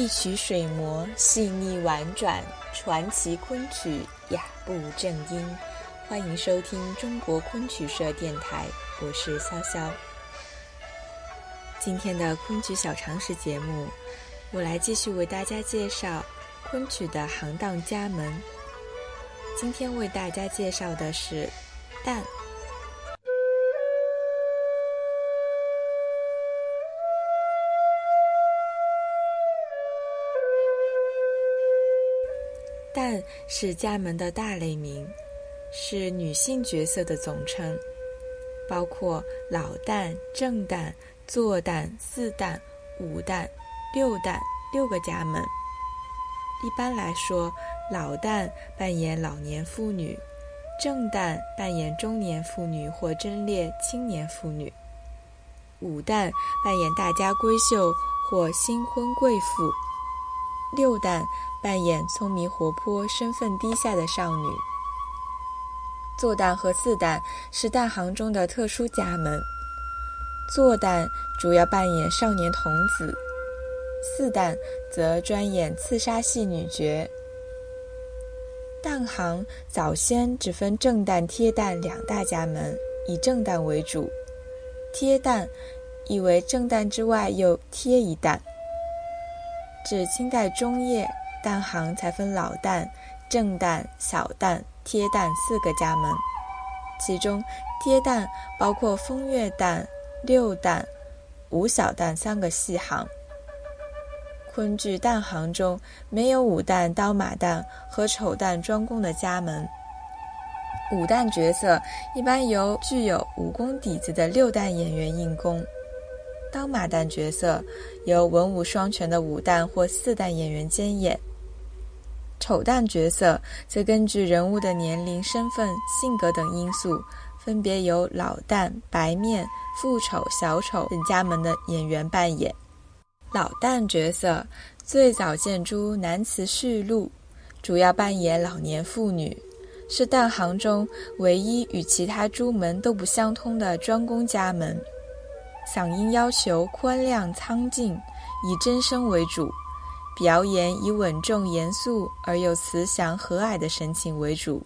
一曲水磨，细腻婉转，传奇昆曲，雅步正音。欢迎收听中国昆曲社电台，我是潇潇。今天的昆曲小常识节目，我来继续为大家介绍昆曲的行当家门。今天为大家介绍的是旦。旦是家门的大类名，是女性角色的总称，包括老旦、正旦、坐旦、四旦、五旦、六旦六个家门。一般来说，老旦扮演老年妇女，正旦扮演中年妇女或贞烈青年妇女，五旦扮演大家闺秀或新婚贵妇。六旦扮演聪明活泼、身份低下的少女。坐旦和四旦是旦行中的特殊家门。坐旦主要扮演少年童子，四旦则专演刺杀戏女角。旦行早先只分正旦、贴旦两大家门，以正旦为主。贴旦意为正旦之外又贴一旦。至清代中叶，旦行才分老旦、正旦、小旦、贴旦四个家门，其中贴旦包括风月旦、六旦、五小旦三个细行。昆剧旦行中没有武旦、刀马旦和丑旦专攻的家门。武旦角色一般由具有武功底子的六旦演员应功。当马旦角色由文武双全的武旦或四旦演员兼演，丑旦角色则根据人物的年龄、身份、性格等因素，分别由老旦、白面、副丑、小丑等家门的演员扮演。老旦角色最早见诸南词序录，主要扮演老年妇女，是旦行中唯一与其他诸门都不相通的专攻家门。嗓音要求宽亮苍劲，以真声为主；表演以稳重严肃而又慈祥和蔼的神情为主。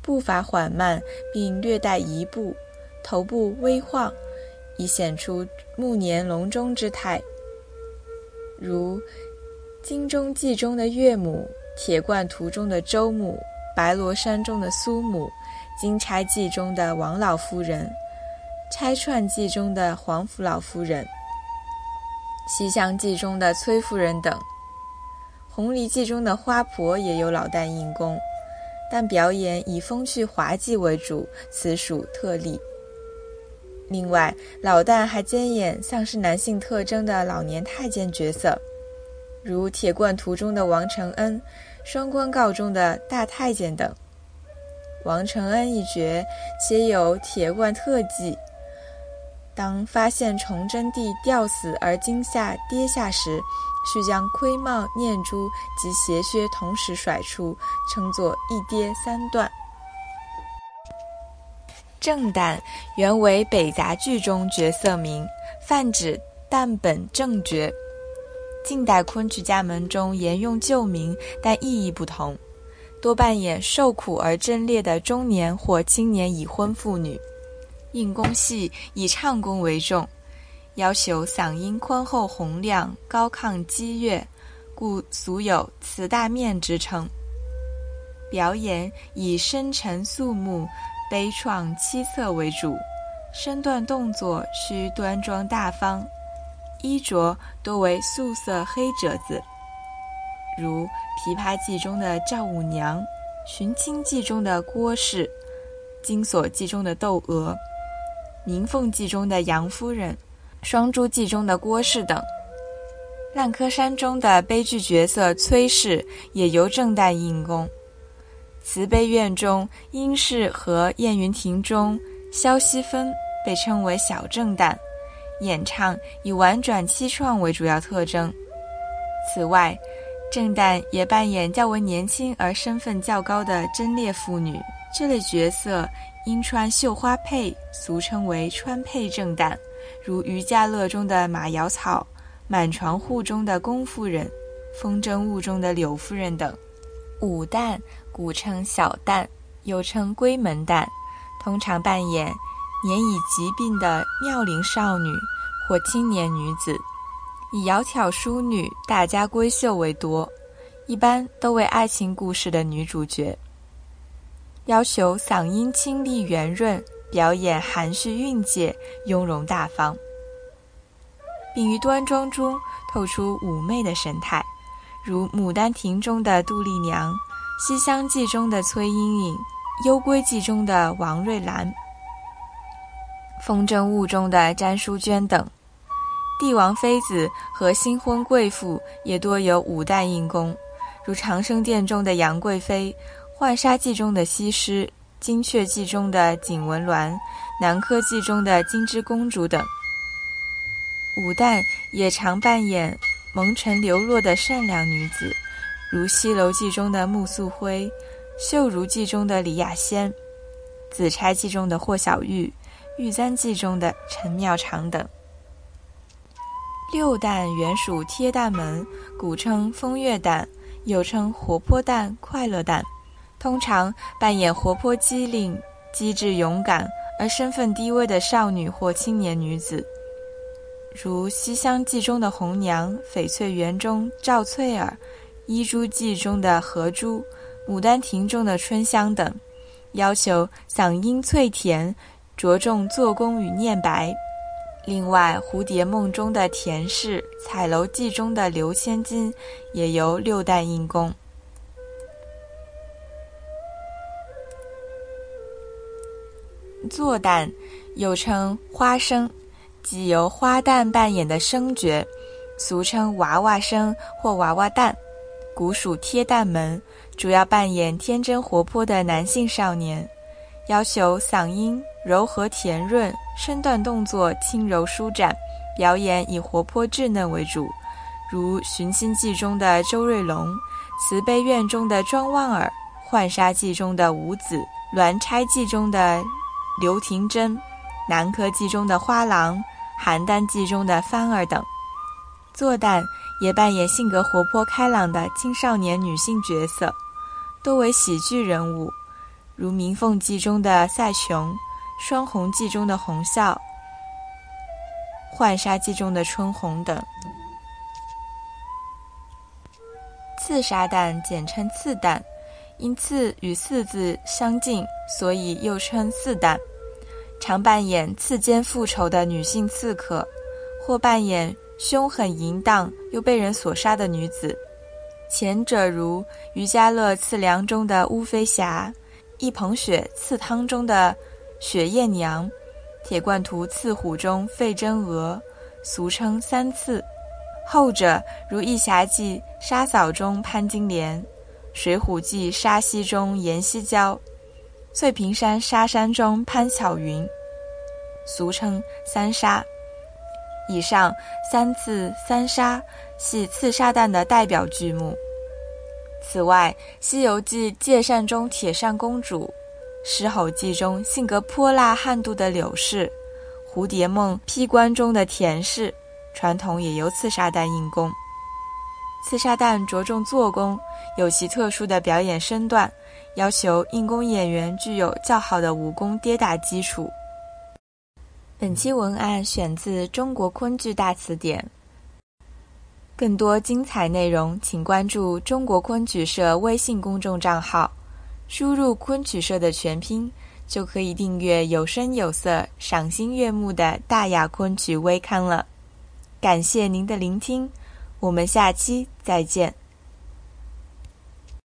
步伐缓慢，并略带移步，头部微晃，以显出暮年隆中之态。如《金钟记》中的岳母，《铁罐图》中的周母，《白罗山》中的苏母，《金钗记》中的王老夫人。《拆串记》中的黄甫老夫人，《西厢记》中的崔夫人等，《红梨记》中的花婆也有老旦应功，但表演以风趣滑稽为主，此属特例。另外，老旦还兼演丧失男性特征的老年太监角色，如《铁罐图》中的王承恩，《双关告》中的大太监等。王承恩一角且有铁罐特技。当发现崇祯帝吊死而惊吓跌下时，需将盔帽、念珠及鞋靴同时甩出，称作一跌三断。正旦原为北杂剧中角色名，泛指旦本正角。近代昆曲家门中沿用旧名，但意义不同，多扮演受苦而贞烈的中年或青年已婚妇女。应功戏以唱功为重，要求嗓音宽厚洪亮、高亢激越，故俗有“慈大面”之称。表演以深沉肃穆、悲怆凄恻为主，身段动作需端庄大方，衣着多为素色黑褶子，如《琵琶记》中的赵五娘，《寻亲记》中的郭氏，《金锁记》中的窦娥。《鸣凤记》中的杨夫人，《双珠记》中的郭氏等，《烂柯山》中的悲剧角色崔氏也由正旦应功。慈悲院中殷氏和燕云亭中萧熙芬被称为小正旦，演唱以婉转凄怆为主要特征。此外，正旦也扮演较为年轻而身份较高的贞烈妇女，这类角色。应穿绣花佩，俗称为穿佩正旦，如《渔家乐》中的马瑶草、满床户中的龚夫人、风筝误中的柳夫人等。武旦，古称小旦，又称闺门旦，通常扮演年已疾病的妙龄少女或青年女子，以窈窕淑女、大家闺秀为多，一般都为爱情故事的女主角。要求嗓音清丽圆润，表演含蓄蕴藉、雍容大方。并于端庄中透出妩媚的神态，如《牡丹亭》中的杜丽娘，《西厢记》中的崔莺莺，《幽闺记》中的王瑞兰，《风筝误》中的詹淑娟等。帝王妃子和新婚贵妇也多有武旦硬功，如《长生殿》中的杨贵妃，《浣纱记》中的西施，《金雀记》中的景文鸾，《南柯记》中的金枝公主等。武旦也常扮演蒙尘流落的善良女子，如《西楼记》中的穆素辉，《绣如记》中的李雅仙，《紫钗记》中的霍小玉，《玉簪记》中的陈妙长等。六旦原属贴旦门，古称风月旦，又称活泼旦、快乐旦，通常扮演活泼机灵、机智勇敢而身份低微的少女或青年女子。如《西厢记》中的红娘，《翡翠园》中赵翠儿，《伊珠记》中的荷珠，《牡丹亭》中的春香等，要求嗓音脆甜，着重做工与念白。另外，《蝴蝶梦》中的田氏，《彩楼记》中的刘千金，也由六旦应功。做旦，又称花生。即由花旦扮演的生角，俗称娃娃生或娃娃旦，古属贴旦门，主要扮演天真活泼的男性少年，要求嗓音柔和甜润，身段动作轻柔舒展，表演以活泼稚嫩为主，如《寻亲记》中的周瑞龙，《慈悲院》中的庄望儿，《浣纱记》中的五子，《鸾钗记》中的刘廷珍，《南柯记》中的花郎。邯郸记中的芳儿等，作旦也扮演性格活泼开朗的青少年女性角色，多为喜剧人物，如《鸣凤记》中的赛琼，《双红记》中的红笑，《浣纱记》中的春红等。刺杀旦简称刺旦，因“刺”与“四”字相近，所以又称四旦。常扮演刺奸复仇的女性刺客，或扮演凶狠淫荡又被人所杀的女子。前者如于家乐刺梁中的乌飞霞，一捧雪刺汤中的雪艳娘，铁罐图刺虎中费真娥，俗称三刺；后者如义侠记杀嫂中潘金莲，水浒记沙溪中阎锡娇。翠屏山沙山中潘巧云，俗称三杀。以上三次三杀系刺杀旦的代表剧目。此外，《西游记》借扇中铁扇公主，《狮吼记》中性格泼辣悍妒的柳氏，《蝴蝶梦》披冠中的田氏，传统也由刺杀旦应功。刺杀旦着重做工，有其特殊的表演身段。要求硬功演员具有较好的武功跌打基础。本期文案选自《中国昆剧大词典》。更多精彩内容，请关注中国昆曲社微信公众账号，输入“昆曲社”的全拼，就可以订阅有声有色、赏心悦目的大雅昆曲微刊了。感谢您的聆听，我们下期再见。